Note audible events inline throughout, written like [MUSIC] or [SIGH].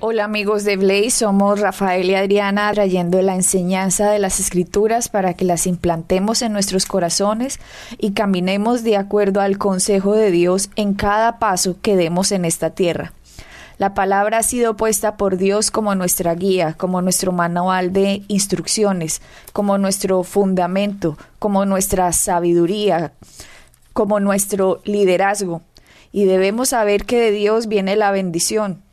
Hola amigos de Blaze, somos Rafael y Adriana trayendo la enseñanza de las escrituras para que las implantemos en nuestros corazones y caminemos de acuerdo al consejo de Dios en cada paso que demos en esta tierra. La palabra ha sido puesta por Dios como nuestra guía, como nuestro manual de instrucciones, como nuestro fundamento, como nuestra sabiduría, como nuestro liderazgo. Y debemos saber que de Dios viene la bendición.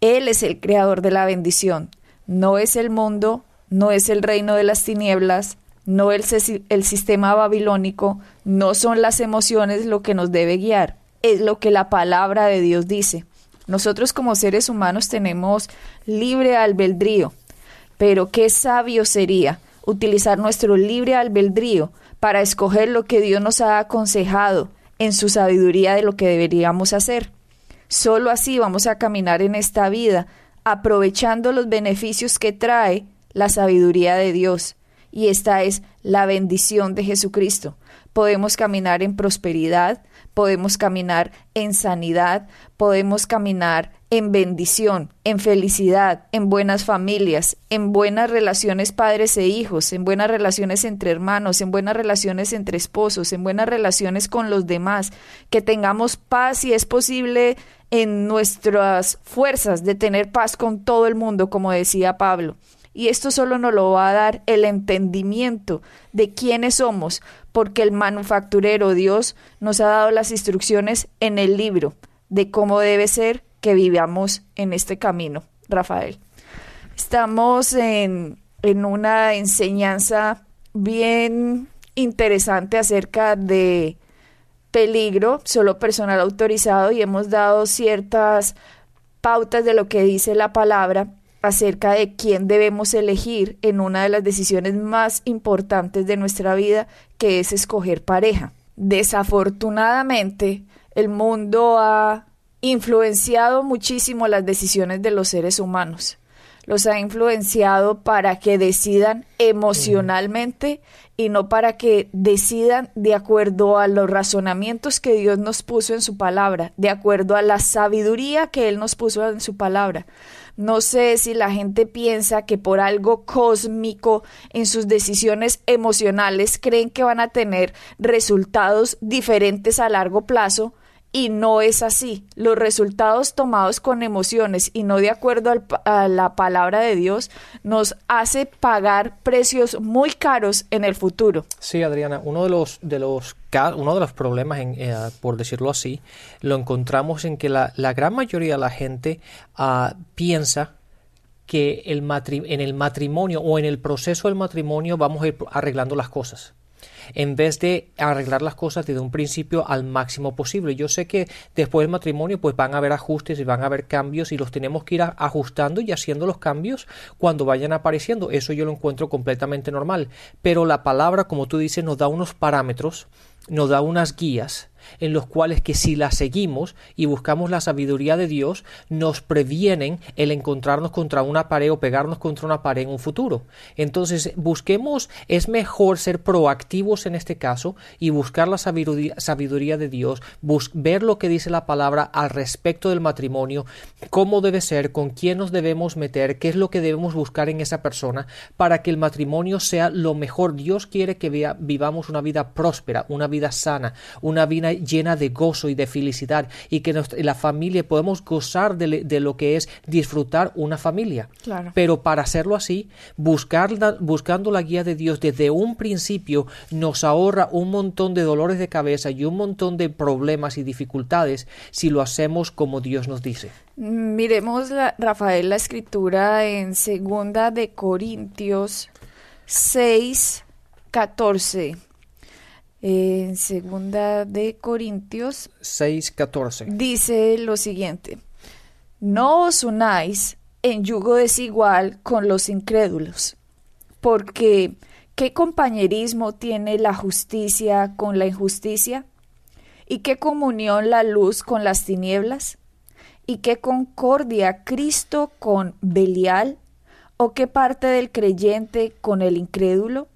Él es el creador de la bendición. No es el mundo, no es el reino de las tinieblas, no es el sistema babilónico, no son las emociones lo que nos debe guiar, es lo que la palabra de Dios dice. Nosotros como seres humanos tenemos libre albedrío, pero qué sabio sería utilizar nuestro libre albedrío para escoger lo que Dios nos ha aconsejado en su sabiduría de lo que deberíamos hacer. Solo así vamos a caminar en esta vida, aprovechando los beneficios que trae la sabiduría de Dios. Y esta es la bendición de Jesucristo. Podemos caminar en prosperidad, podemos caminar en sanidad, podemos caminar en bendición, en felicidad, en buenas familias, en buenas relaciones padres e hijos, en buenas relaciones entre hermanos, en buenas relaciones entre esposos, en buenas relaciones con los demás, que tengamos paz y es posible en nuestras fuerzas de tener paz con todo el mundo, como decía Pablo. Y esto solo nos lo va a dar el entendimiento de quiénes somos, porque el manufacturero Dios nos ha dado las instrucciones en el libro de cómo debe ser que vivamos en este camino. Rafael. Estamos en, en una enseñanza bien interesante acerca de peligro, solo personal autorizado, y hemos dado ciertas pautas de lo que dice la palabra acerca de quién debemos elegir en una de las decisiones más importantes de nuestra vida, que es escoger pareja. Desafortunadamente, el mundo ha influenciado muchísimo las decisiones de los seres humanos. Los ha influenciado para que decidan emocionalmente y no para que decidan de acuerdo a los razonamientos que Dios nos puso en su palabra, de acuerdo a la sabiduría que Él nos puso en su palabra. No sé si la gente piensa que por algo cósmico en sus decisiones emocionales creen que van a tener resultados diferentes a largo plazo y no es así. Los resultados tomados con emociones y no de acuerdo a la palabra de Dios nos hace pagar precios muy caros en el futuro. Sí, Adriana, uno de los, de los uno de los problemas, eh, por decirlo así, lo encontramos en que la, gran mayoría de la gente ah, piensa que el en el matrimonio o en el proceso del matrimonio vamos a ir arreglando las cosas en vez de arreglar las cosas desde un principio al máximo posible. Yo sé que después del matrimonio pues van a haber ajustes y van a haber cambios y los tenemos que ir ajustando y haciendo los cambios cuando vayan apareciendo. Eso yo lo encuentro completamente normal. Pero la palabra, como tú dices, nos da unos parámetros, nos da unas guías en los cuales que si las seguimos y buscamos la sabiduría de Dios, nos previenen el encontrarnos contra una pared o pegarnos contra una pared en un futuro. Entonces, busquemos, es mejor ser proactivos en este caso y buscar la sabiduría, de Dios, ver lo que dice la palabra al respecto del matrimonio, cómo debe ser, con quién nos debemos meter, qué es lo que debemos buscar en esa persona para que el matrimonio sea lo mejor. Dios quiere que vivamos una vida próspera, una vida sana, una vida llena de gozo y de felicidad y que la familia podemos gozar de, lo que es disfrutar una familia. Pero para hacerlo así, buscar buscando la guía de Dios desde un principio nos ahorra un montón de dolores de cabeza y un montón de problemas y dificultades si lo hacemos como Dios nos dice. Miremos, Rafael, la escritura en segunda de Corintios 6, 14 en segunda de Corintios 6:14 dice lo siguiente: No os unáis en yugo desigual con los incrédulos, porque ¿Qué compañerismo tiene la justicia con la injusticia? ¿Y qué comunión la luz con las tinieblas? ¿Y qué concordia Cristo con Belial? ¿O qué parte del creyente con el incrédulo?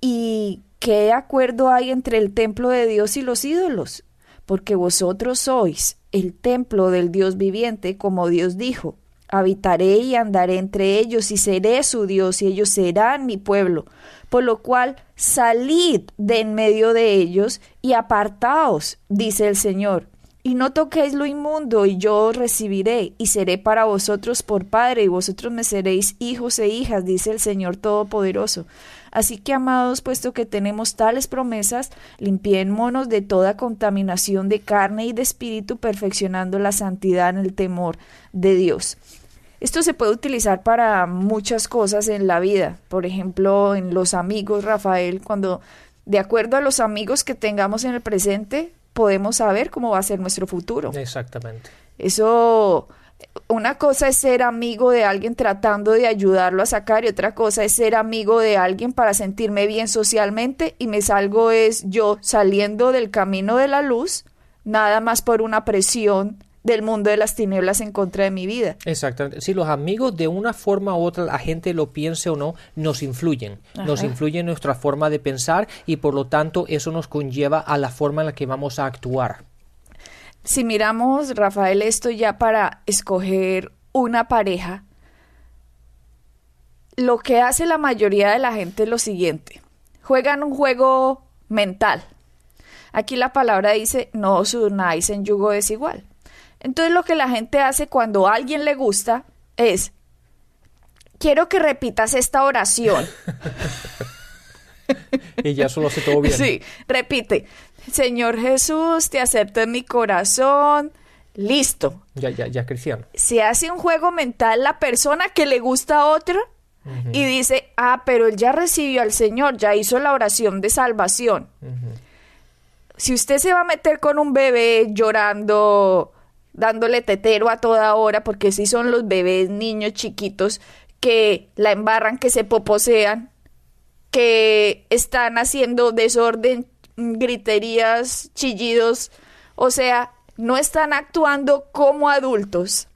¿Y qué acuerdo hay entre el templo de Dios y los ídolos? Porque vosotros sois el templo del Dios viviente, como Dios dijo. Habitaré y andaré entre ellos y seré su Dios y ellos serán mi pueblo. Por lo cual salid de en medio de ellos y apartaos, dice el Señor y no toquéis lo inmundo, y yo os recibiré, y seré para vosotros por Padre, y vosotros me seréis hijos e hijas, dice el Señor Todopoderoso. Así que, amados, puesto que tenemos tales promesas, limpiémonos de toda contaminación de carne y de espíritu, perfeccionando la santidad en el temor de Dios. Esto se puede utilizar para muchas cosas en la vida. Por ejemplo, en los amigos, Rafael, cuando de acuerdo a los amigos que tengamos en el presente, podemos saber cómo va a ser nuestro futuro. Exactamente. Eso, una cosa es ser amigo de alguien tratando de ayudarlo a sacar y otra cosa es ser amigo de alguien para sentirme bien socialmente y me salgo es yo saliendo del camino de la luz, nada más por una presión del mundo de las tinieblas en contra de mi vida. Exactamente. Si los amigos de una forma u otra, la gente lo piense o no, nos influyen. Nos influye en nuestra forma de pensar y por lo tanto eso nos conlleva a la forma en la que vamos a actuar. Si miramos, Rafael, esto ya para escoger una pareja, lo que hace la mayoría de la gente es lo siguiente. Juegan un juego mental. Aquí la palabra dice, no os unáis en yugo desigual. Entonces lo que la gente hace cuando a alguien le gusta es, quiero que repitas esta oración. [LAUGHS] y ya solo hace todo bien. Sí, repite, Señor Jesús, te acepto en mi corazón. Listo. Ya, ya, ya cristiano. Se hace un juego mental la persona que le gusta a otra y dice, ah, pero él ya recibió al Señor, ya hizo la oración de salvación. Si usted se va a meter con un bebé llorando, dándole tetero a toda hora, porque si son los bebés, niños chiquitos que la embarran, que se poposean, que están haciendo desorden, griterías, chillidos, o sea, no están actuando como adultos.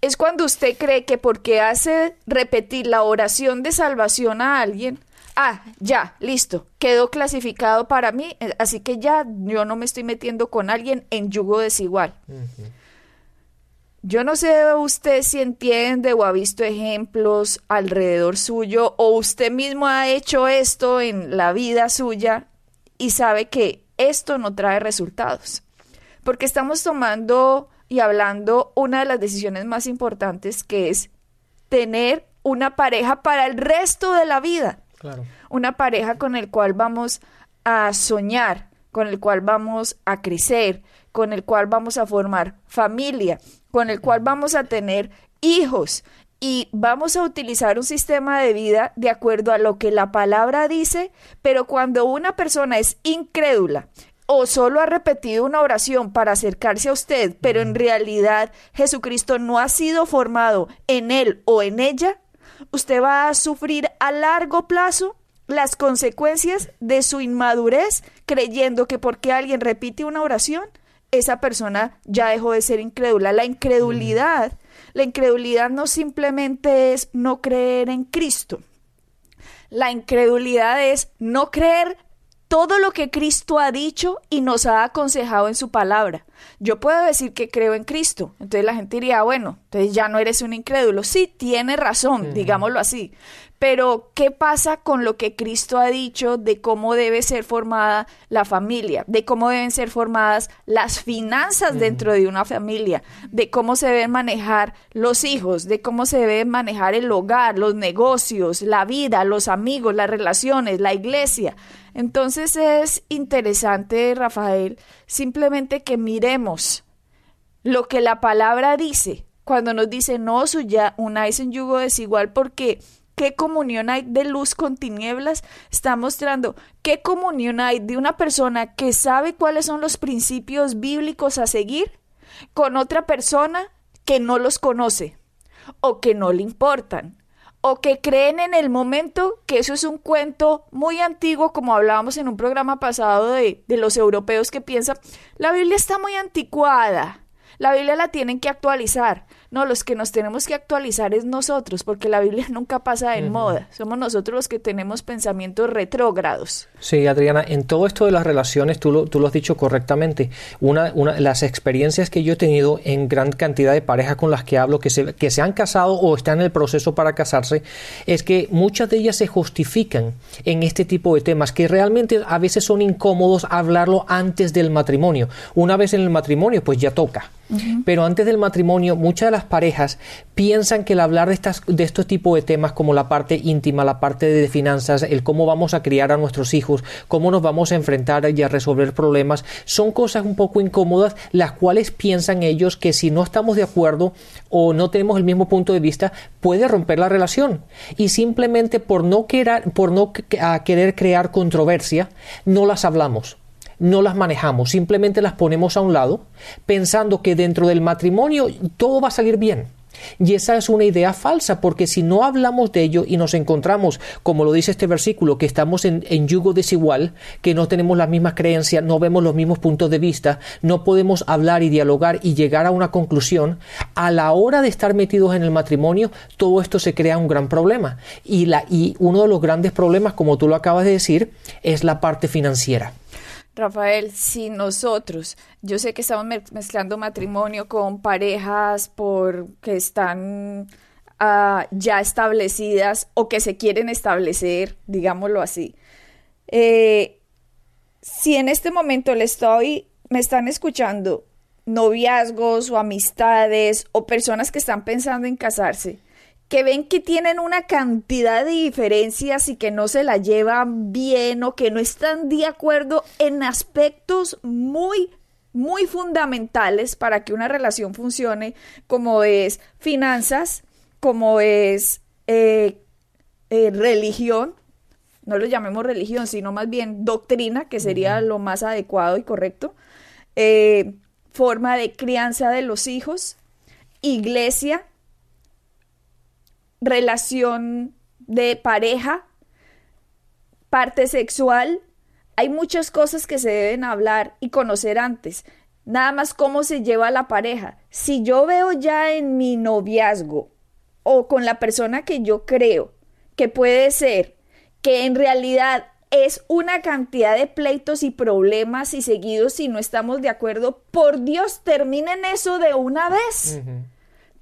Es cuando usted cree que porque hace repetir la oración de salvación a alguien, ah, ya, listo, quedó clasificado para mí, eh, así que ya yo no me estoy metiendo con alguien en yugo desigual. Yo no sé usted si entiende o ha visto ejemplos alrededor suyo o usted mismo ha hecho esto en la vida suya y sabe que esto no trae resultados. Porque estamos tomando y hablando una de las decisiones más importantes que es tener una pareja para el resto de la vida. Una pareja con el cual vamos a soñar, con el cual vamos a crecer, con el cual vamos a formar familia, con el cual vamos a tener hijos y vamos a utilizar un sistema de vida de acuerdo a lo que la palabra dice, pero cuando una persona es incrédula o solo ha repetido una oración para acercarse a usted, pero en realidad Jesucristo no ha sido formado en él o en ella, usted va a sufrir a largo plazo las consecuencias de su inmadurez creyendo que porque alguien repite una oración, esa persona ya dejó de ser incrédula. La incredulidad, la incredulidad no simplemente es no creer en Cristo. La incredulidad es no creer todo lo que Cristo ha dicho y nos ha aconsejado en su palabra. Yo puedo decir que creo en Cristo. Entonces la gente diría, bueno, entonces ya no eres un incrédulo. Sí, tiene razón, digámoslo así. Pero, ¿qué pasa con lo que Cristo ha dicho de cómo debe ser formada la familia, de cómo deben ser formadas las finanzas dentro de una familia, de cómo se deben manejar los hijos, de cómo se debe manejar el hogar, los negocios, la vida, los amigos, las relaciones, la iglesia? Entonces es interesante, Rafael, simplemente que miremos lo que la palabra dice cuando nos dice no suya unáis en yugo desigual porque qué comunión hay de luz con tinieblas, está mostrando qué comunión hay de una persona que sabe cuáles son los principios bíblicos a seguir con otra persona que no los conoce o que no le importan o que creen en el momento que eso es un cuento muy antiguo, como hablábamos en un programa pasado de, de los europeos que piensan, la Biblia está muy anticuada, la Biblia la tienen que actualizar. No, los que nos tenemos que actualizar es nosotros, porque la Biblia [LAUGHS] nunca pasa en moda. Somos nosotros los que tenemos pensamientos retrógrados. Sí, Adriana, en todo esto de las relaciones, tú lo, tú lo has dicho correctamente. Una, una, las experiencias que yo he tenido en gran cantidad de parejas con las que hablo, que se, que se han casado o están en el proceso para casarse, es que muchas de ellas se justifican en este tipo de temas, que realmente a veces son incómodos hablarlo antes del matrimonio. Una vez en el matrimonio, pues ya toca. Pero antes del matrimonio, muchas de las parejas piensan que el hablar de, estas, de estos tipos de temas como la parte íntima, la parte de finanzas, el cómo vamos a criar a nuestros hijos, cómo nos vamos a enfrentar y a resolver problemas, son cosas un poco incómodas, las cuales piensan ellos que si no estamos de acuerdo o no tenemos el mismo punto de vista, puede romper la relación. Y simplemente por no querer, por no querer crear controversia, no las hablamos no las manejamos, simplemente las ponemos a un lado, pensando que dentro del matrimonio todo va a salir bien. Y esa es una idea falsa, porque si no hablamos de ello y nos encontramos, como lo dice este versículo, que estamos en, yugo desigual, que no tenemos las mismas creencias, no vemos los mismos puntos de vista, no podemos hablar y dialogar y llegar a una conclusión, a la hora de estar metidos en el matrimonio, todo esto se crea un gran problema. Y, la, y uno de los grandes problemas, como tú lo acabas de decir, es la parte financiera. Rafael, si nosotros, yo sé que estamos mezclando matrimonio con parejas por que están ah, ya establecidas o que se quieren establecer, digámoslo así. Eh, si en este momento le estoy, me están escuchando noviazgos o amistades o personas que están pensando en casarse, que ven que tienen una cantidad de diferencias y que no se la llevan bien o que no están de acuerdo en aspectos muy muy fundamentales para que una relación funcione, como es finanzas, como es eh, eh, religión, no lo llamemos religión, sino más bien doctrina, que sería lo más adecuado y correcto, eh, forma de crianza de los hijos, iglesia, relación de pareja, parte sexual. Hay muchas cosas que se deben hablar y conocer antes. Nada más cómo se lleva la pareja. Si yo veo ya en mi noviazgo o con la persona que yo creo que puede ser que en realidad es una cantidad de pleitos y problemas y seguidos si no estamos de acuerdo, por Dios, terminen eso de una vez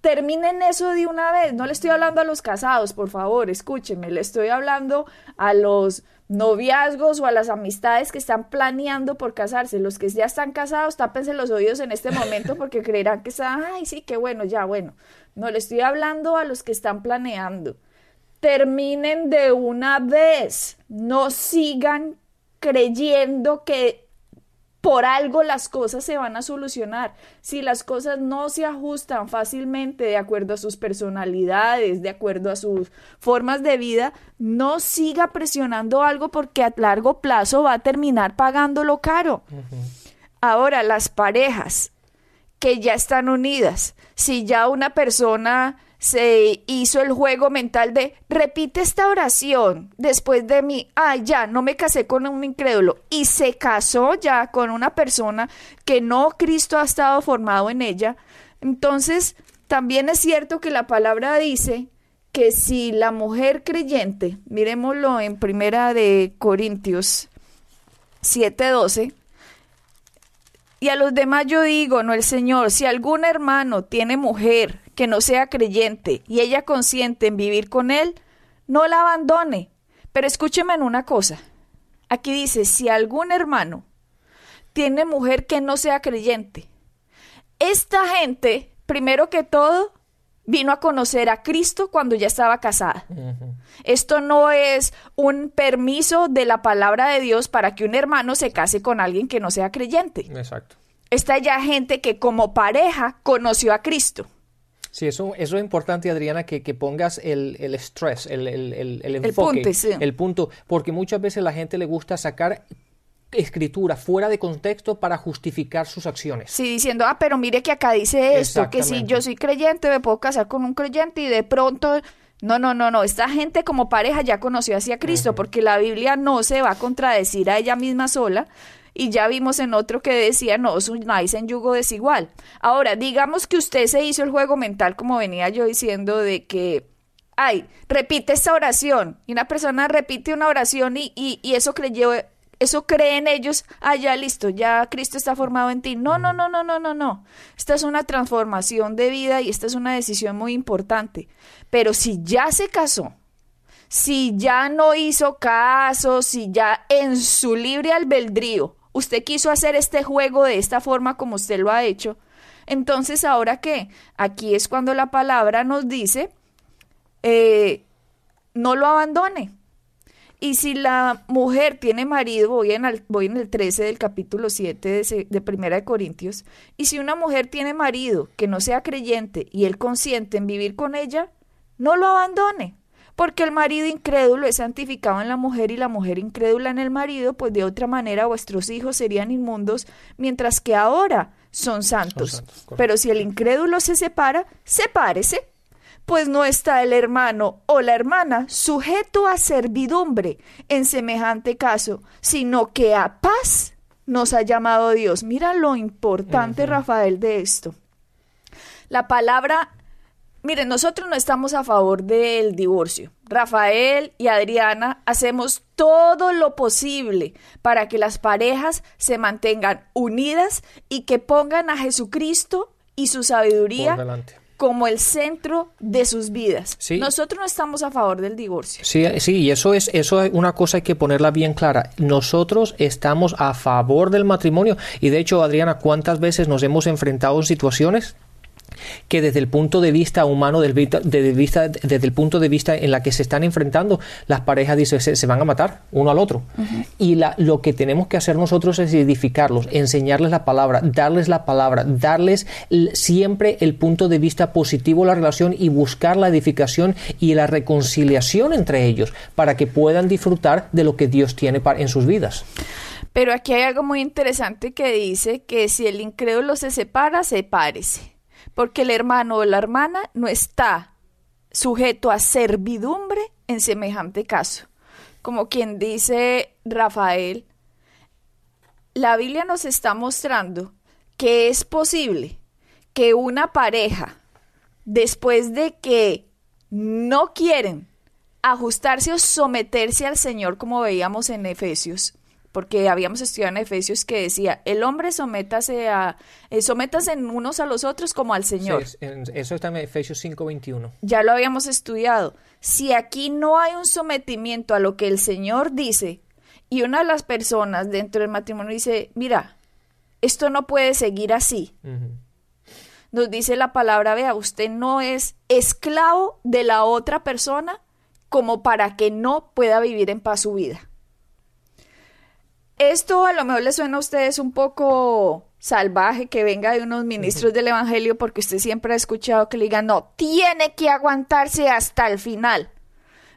terminen eso de una vez. No le estoy hablando a los casados, por favor, escúchenme, le estoy hablando a los noviazgos o a las amistades que están planeando por casarse. Los que ya están casados, tápense los oídos en este momento [LAUGHS] porque creerán que están, ay, sí, qué bueno, ya, bueno. No le estoy hablando a los que están planeando. Terminen de una vez. No sigan creyendo que por algo las cosas se van a solucionar. Si las cosas no se ajustan fácilmente de acuerdo a sus personalidades, de acuerdo a sus formas de vida, no siga presionando algo porque a largo plazo va a terminar pagándolo caro. Ahora, las parejas que ya están unidas, si ya una persona se hizo el juego mental de repite esta oración después de mí, ay ya, no me casé con un incrédulo y se casó ya con una persona que no Cristo ha estado formado en ella, entonces también es cierto que la palabra dice que si la mujer creyente, miremoslo en primera de Corintios 7:12, y a los demás yo digo, no el Señor, si algún hermano tiene mujer que no sea creyente y ella consiente en vivir con él, no la abandone. Pero escúcheme en una cosa. Aquí dice, si algún hermano tiene mujer que no sea creyente, esta gente, primero que todo, vino a conocer a Cristo cuando ya estaba casada. Esto no es un permiso de la palabra de Dios para que un hermano se case con alguien que no sea creyente. Exacto. Esta ya gente que como pareja conoció a Cristo. Sí, eso, eso es importante, Adriana, que, pongas el, el estrés, el, el, el, enfoque, el punto, el punto, porque muchas veces la gente le gusta sacar escritura fuera de contexto para justificar sus acciones. Sí, diciendo, ah, pero mire que acá dice esto, que si yo soy creyente me puedo casar con un creyente y de pronto No, no, no, no. Esta gente como pareja ya conoció hacia Cristo, porque la Biblia no se va a contradecir a ella misma sola. Y ya vimos en otro que decía, no, unáis en yugo desigual. Ahora, digamos que usted se hizo el juego mental, como venía yo diciendo, de que, ay, repite esta oración. Y una persona repite una oración y, y, y eso creyó eso creen ellos, ah, ya listo, ya Cristo está formado en ti. No, no, no, no, no, no, no. Esta es una transformación de vida y esta es una decisión muy importante. Pero si ya se casó, si ya no hizo caso, si ya en su libre albedrío usted quiso hacer este juego de esta forma como usted lo ha hecho, entonces ahora qué? Aquí es cuando la palabra nos dice, eh, no lo abandone y si la mujer tiene marido, voy en el, voy en el 13 del capítulo 7 de, de Primera de Corintios, y si una mujer tiene marido que no sea creyente y él consiente en vivir con ella, no lo abandone, porque el marido incrédulo es santificado en la mujer y la mujer incrédula en el marido, pues de otra manera vuestros hijos serían inmundos, mientras que ahora son santos. Son santos Pero si el incrédulo se separa, sepárese pues no está el hermano o la hermana sujeto a servidumbre en semejante caso, sino que a paz nos ha llamado Dios. Mira lo importante, Rafael, de esto. La palabra, miren, nosotros no estamos a favor del divorcio. Rafael y Adriana hacemos todo lo posible para que las parejas se mantengan unidas y que pongan a Jesucristo y su sabiduría como el centro de sus vidas. Nosotros no estamos a favor del divorcio. Sí, sí, y eso es, eso es una cosa hay que ponerla bien clara. Nosotros estamos a favor del matrimonio y de hecho, Adriana, ¿cuántas veces nos hemos enfrentado en situaciones que desde el punto de vista humano, desde, vista, desde el punto de vista en la que se están enfrentando, las parejas dicen, se, van a matar uno al otro. Y la, lo que tenemos que hacer nosotros es edificarlos, enseñarles la palabra, darles la palabra, darles siempre el punto de vista positivo de la relación y buscar la edificación y la reconciliación entre ellos para que puedan disfrutar de lo que Dios tiene para, en sus vidas. Pero aquí hay algo muy interesante que dice que si el incrédulo se separa, sepárese porque el hermano o la hermana no está sujeto a servidumbre en semejante caso. Como quien dice Rafael, la Biblia nos está mostrando que es posible que una pareja, después de que no quieren ajustarse o someterse al Señor, como veíamos en Efesios, porque habíamos estudiado en Efesios que decía, el hombre sométase a, eh, sométase en unos a los otros como al Señor. eso está en Efesios 5.21. Ya lo habíamos estudiado. Si aquí no hay un sometimiento a lo que el Señor dice, y una de las personas dentro del matrimonio dice, mira, esto no puede seguir así. Nos dice la palabra, vea, usted no es esclavo de la otra persona como para que no pueda vivir en paz su vida. Esto a lo mejor le suena a ustedes un poco salvaje que venga de unos ministros del Evangelio porque usted siempre ha escuchado que le digan, no, tiene que aguantarse hasta el final.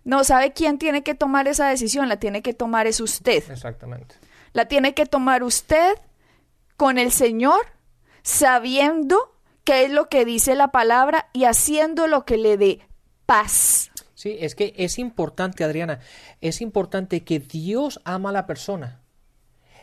No, ¿sabe quién tiene que tomar esa decisión? La tiene que tomar es usted. Exactamente. La tiene que tomar usted con el Señor, sabiendo qué es lo que dice la palabra y haciendo lo que le dé paz. Sí, es que es importante, Adriana, es importante que Dios ama a la persona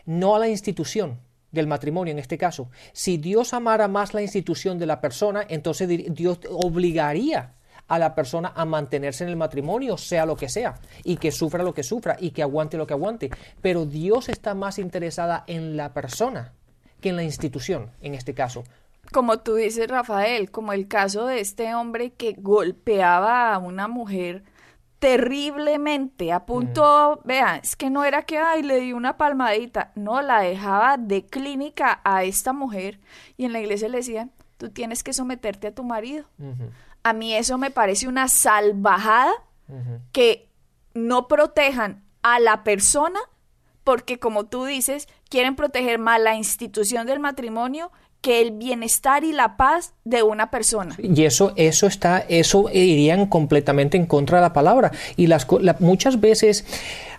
no a la institución del matrimonio en este caso. Si Dios amara más la institución de la persona, entonces Dios obligaría a la persona a mantenerse en el matrimonio, sea lo que sea, y que sufra lo que sufra, y que aguante lo que aguante. Pero Dios está más interesada en la persona que en la institución, en este caso. Como tú dices, Rafael, como el caso de este hombre que golpeaba a una mujer terriblemente, a punto, vean, es que no era que, ay, le di una palmadita, no, la dejaba de clínica a esta mujer y en la iglesia le decían, tú tienes que someterte a tu marido. A mí eso me parece una salvajada que no protejan a la persona porque como tú dices, quieren proteger más la institución del matrimonio que el bienestar y la paz de una persona. Y eso, eso está, eso irían completamente en contra de la palabra. Y las muchas veces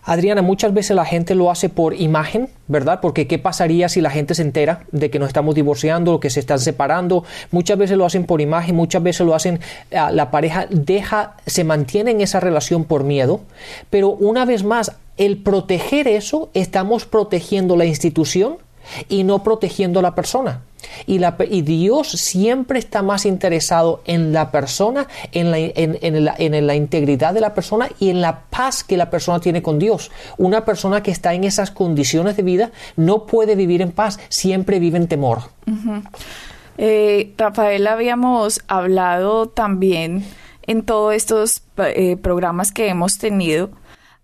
Adriana, muchas veces la gente lo hace por imagen, ¿verdad? Porque ¿qué pasaría si la gente se entera de que nos estamos divorciando o que se están separando? Muchas veces lo hacen por imagen, muchas veces lo hacen, ah, la pareja deja, se mantiene en esa relación por miedo, pero una vez más, el proteger eso, estamos protegiendo la institución y no protegiendo a la persona. Y, Dios siempre está más interesado en la persona, en la, en, la, integridad de la persona y en la paz que la persona tiene con Dios. Una persona que está en esas condiciones de vida no puede vivir en paz, siempre vive en temor. Eh, Rafael, habíamos hablado también en todos estos eh, programas que hemos tenido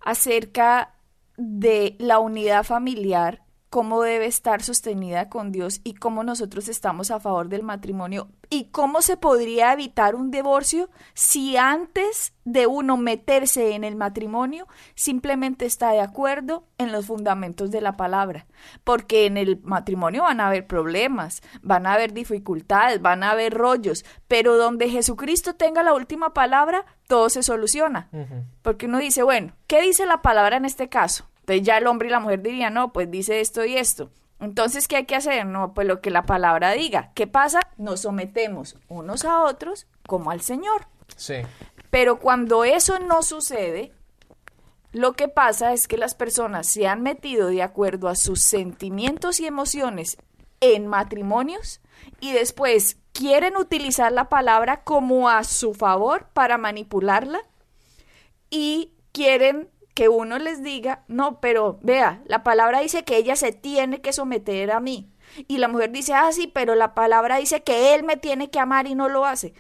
acerca de la unidad familiar cómo debe estar sostenida con Dios y cómo nosotros estamos a favor del matrimonio y cómo se podría evitar un divorcio si antes de uno meterse en el matrimonio simplemente está de acuerdo en los fundamentos de la palabra. Porque en el matrimonio van a haber problemas, van a haber dificultades, van a haber rollos, pero donde Jesucristo tenga la última palabra, todo se soluciona. Porque uno dice, bueno, ¿qué dice la palabra en este caso? Entonces ya el hombre y la mujer dirían, no, pues dice esto y esto. Entonces, ¿qué hay que hacer? No, pues lo que la palabra diga. ¿Qué pasa? Nos sometemos unos a otros como al Señor. Sí. Pero cuando eso no sucede, lo que pasa es que las personas se han metido de acuerdo a sus sentimientos y emociones en matrimonios y después quieren utilizar la palabra como a su favor para manipularla y quieren que uno les diga, no, pero vea, la palabra dice que ella se tiene que someter a mí. Y la mujer dice, ah, sí, pero la palabra dice que él me tiene que amar y no lo hace.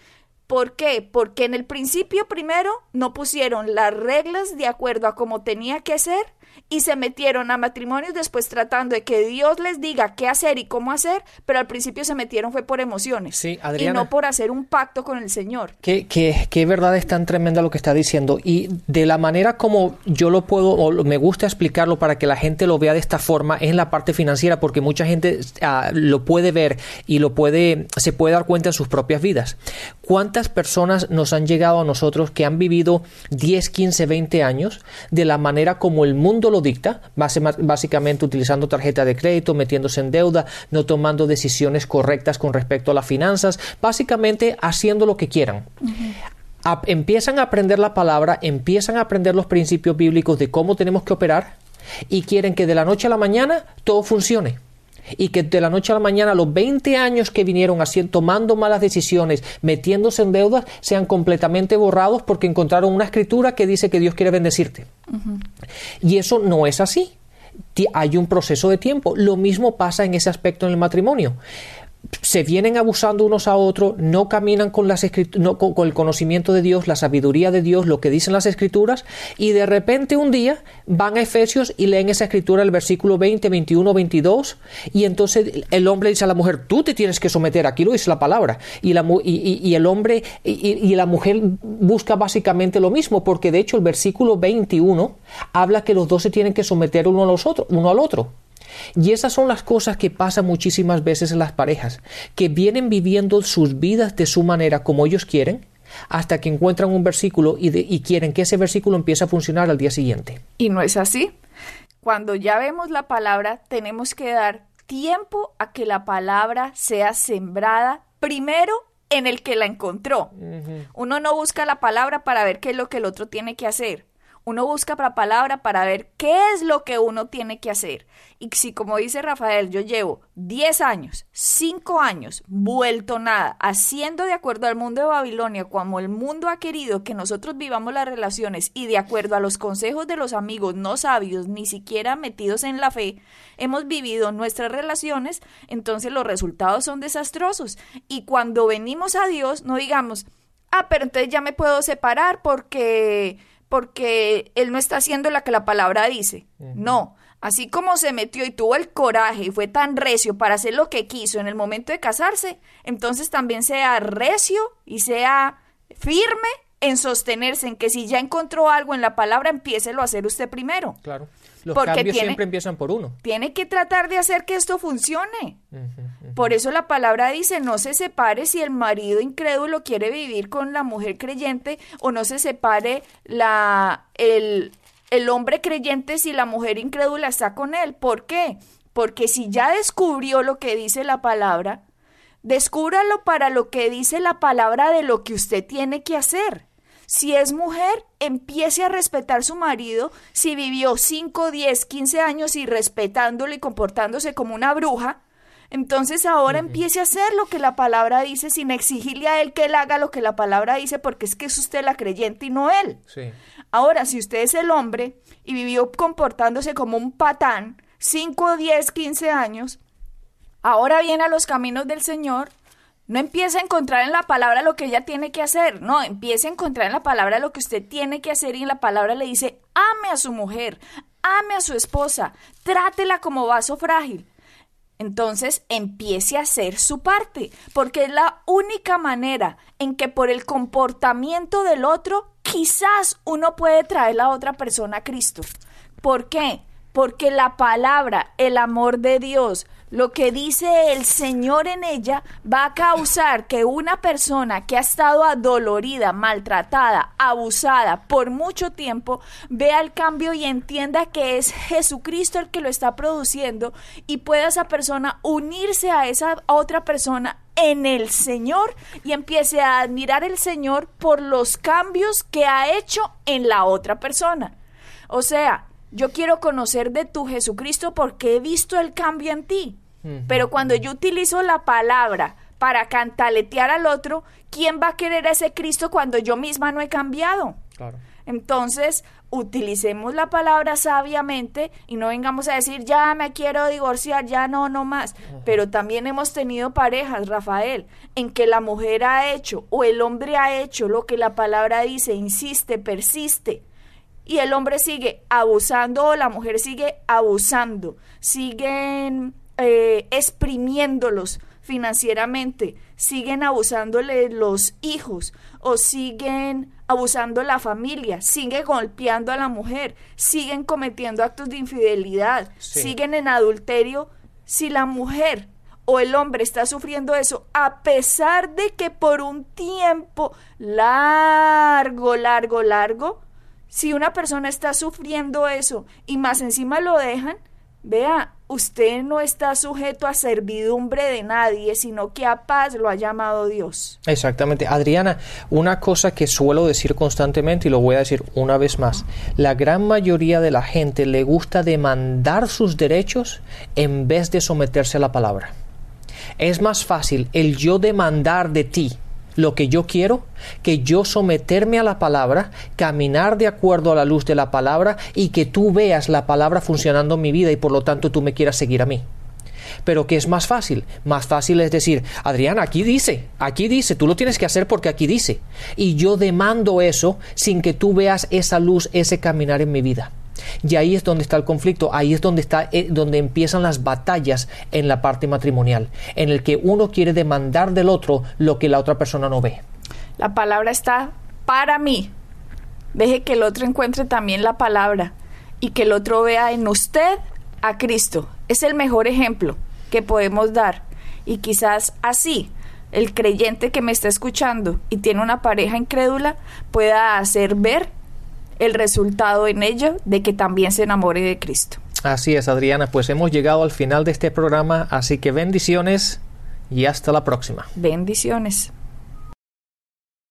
¿Por qué? Porque en el principio primero no pusieron las reglas de acuerdo a cómo tenía que ser y se metieron a matrimonios después tratando de que Dios les diga qué hacer y cómo hacer, pero al principio se metieron fue por emociones sí, y no por hacer un pacto con el Señor. Qué, qué, qué, verdad es tan tremenda lo que está diciendo y de la manera como yo lo puedo o me gusta explicarlo para que la gente lo vea de esta forma es en la parte financiera porque mucha gente uh, lo puede ver y lo puede se puede dar cuenta en sus propias vidas. ¿Cuántas personas nos han llegado a nosotros que han vivido 10, 15, 20 años de la manera como el mundo lo dicta, básicamente utilizando tarjeta de crédito, metiéndose en deuda, no tomando decisiones correctas con respecto a las finanzas, básicamente haciendo lo que quieran. empiezan a aprender la palabra, empiezan a aprender los principios bíblicos de cómo tenemos que operar y quieren que de la noche a la mañana todo funcione y que de la noche a la mañana los 20 años que vinieron haciendo, tomando malas decisiones, metiéndose en deudas, sean completamente borrados porque encontraron una escritura que dice que Dios quiere bendecirte. Y eso no es así. Hay un proceso de tiempo. Lo mismo pasa en ese aspecto en el matrimonio se vienen abusando unos a otros, no caminan con, las no, con, el conocimiento de Dios, la sabiduría de Dios, lo que dicen las escrituras, y de repente un día van a Efesios y leen esa escritura, el versículo 20, 21, 22, y entonces el hombre dice a la mujer, tú te tienes que someter, aquí lo dice la palabra, y, la, y, el hombre y, la mujer busca básicamente lo mismo, porque de hecho el versículo 21 habla que los dos se tienen que someter uno a los uno al otro. Y esas son las cosas que pasan muchísimas veces en las parejas, que vienen viviendo sus vidas de su manera como ellos quieren, hasta que encuentran un versículo y, quieren que ese versículo empiece a funcionar al día siguiente. Y no es así. Cuando ya vemos la palabra, tenemos que dar tiempo a que la palabra sea sembrada primero en el que la encontró. Uno no busca la palabra para ver qué es lo que el otro tiene que hacer. Uno busca la palabra para ver qué es lo que uno tiene que hacer. Y si, como dice Rafael, yo llevo 10 años, 5 años, vuelto nada, haciendo de acuerdo al mundo de Babilonia, como el mundo ha querido que nosotros vivamos las relaciones y de acuerdo a los consejos de los amigos no sabios, ni siquiera metidos en la fe, hemos vivido nuestras relaciones, entonces los resultados son desastrosos. Y cuando venimos a Dios, no digamos, ah, pero entonces ya me puedo separar porque porque él no está haciendo la que la palabra dice. No, así como se metió y tuvo el coraje y fue tan recio para hacer lo que quiso en el momento de casarse, entonces también sea recio y sea firme en sostenerse en que si ya encontró algo en la palabra, empiece a hacer usted primero. Claro. Los cambios siempre empiezan por uno. Tiene que tratar de hacer que esto funcione. Por eso la palabra dice, no se separe si el marido incrédulo quiere vivir con la mujer creyente o no se separe la, el, el hombre creyente si la mujer incrédula está con él. ¿Por qué? Porque si ya descubrió lo que dice la palabra, descúbralo para lo que dice la palabra de lo que usted tiene que hacer. Si es mujer, empiece a respetar a su marido. Si vivió 5, 10, 15 años y respetándolo y comportándose como una bruja, entonces ahora empiece a hacer lo que la palabra dice sin exigirle a él que él haga lo que la palabra dice porque es que es usted la creyente y no él. Ahora, si usted es el hombre y vivió comportándose como un patán 5, 10, 15 años, ahora viene a los caminos del Señor, no empiece a encontrar en la palabra lo que ella tiene que hacer, no, empiece a encontrar en la palabra lo que usted tiene que hacer y en la palabra le dice, ame a su mujer, ame a su esposa, trátela como vaso frágil. Entonces empiece a hacer su parte, porque es la única manera en que por el comportamiento del otro quizás uno puede traer a la otra persona a Cristo. ¿Por qué? Porque la palabra, el amor de Dios, lo que dice el Señor en ella va a causar que una persona que ha estado adolorida, maltratada, abusada por mucho tiempo, vea el cambio y entienda que es Jesucristo el que lo está produciendo y pueda esa persona unirse a esa otra persona en el Señor y empiece a admirar el Señor por los cambios que ha hecho en la otra persona. O sea, yo quiero conocer de tu Jesucristo porque he visto el cambio en ti. Pero cuando yo utilizo la palabra para cantaletear al otro, ¿quién va a querer a ese Cristo cuando yo misma no he cambiado? Entonces, utilicemos la palabra sabiamente y no vengamos a decir, ya me quiero divorciar, ya no, no más. Pero también hemos tenido parejas, Rafael, en que la mujer ha hecho o el hombre ha hecho lo que la palabra dice, insiste, persiste y el hombre sigue abusando o la mujer sigue abusando, siguen eh, exprimiéndolos financieramente, siguen abusándole los hijos o siguen abusando la familia, siguen golpeando a la mujer, siguen cometiendo actos de infidelidad, siguen en adulterio, si la mujer o el hombre está sufriendo eso, a pesar de que por un tiempo largo, largo, largo, si una persona está sufriendo eso y más encima lo dejan, vea, usted no está sujeto a servidumbre de nadie, sino que a paz lo ha llamado Dios. Exactamente. Adriana, una cosa que suelo decir constantemente y lo voy a decir una vez más, la gran mayoría de la gente le gusta demandar sus derechos en vez de someterse a la palabra. Es más fácil el yo demandar de ti lo que yo quiero, que yo someterme a la palabra, caminar de acuerdo a la luz de la palabra y que tú veas la palabra funcionando en mi vida y por lo tanto tú me quieras seguir a mí. Pero ¿qué es más fácil? Más fácil es decir, Adrián, aquí dice, aquí dice, tú lo tienes que hacer porque aquí dice. Y yo demando eso sin que tú veas esa luz, ese caminar en mi vida. Y ahí es donde está el conflicto, ahí es donde está eh, donde empiezan las batallas en la parte matrimonial, en el que uno quiere demandar del otro lo que la otra persona no ve. La palabra está para mí. Deje que el otro encuentre también la palabra y que el otro vea en usted a Cristo. Es el mejor ejemplo que podemos dar. Y quizás así el creyente que me está escuchando y tiene una pareja incrédula pueda hacer ver el resultado en ello de que también se enamore de Cristo. Así es, Adriana, pues hemos llegado al final de este programa, así que bendiciones y hasta la próxima. Bendiciones.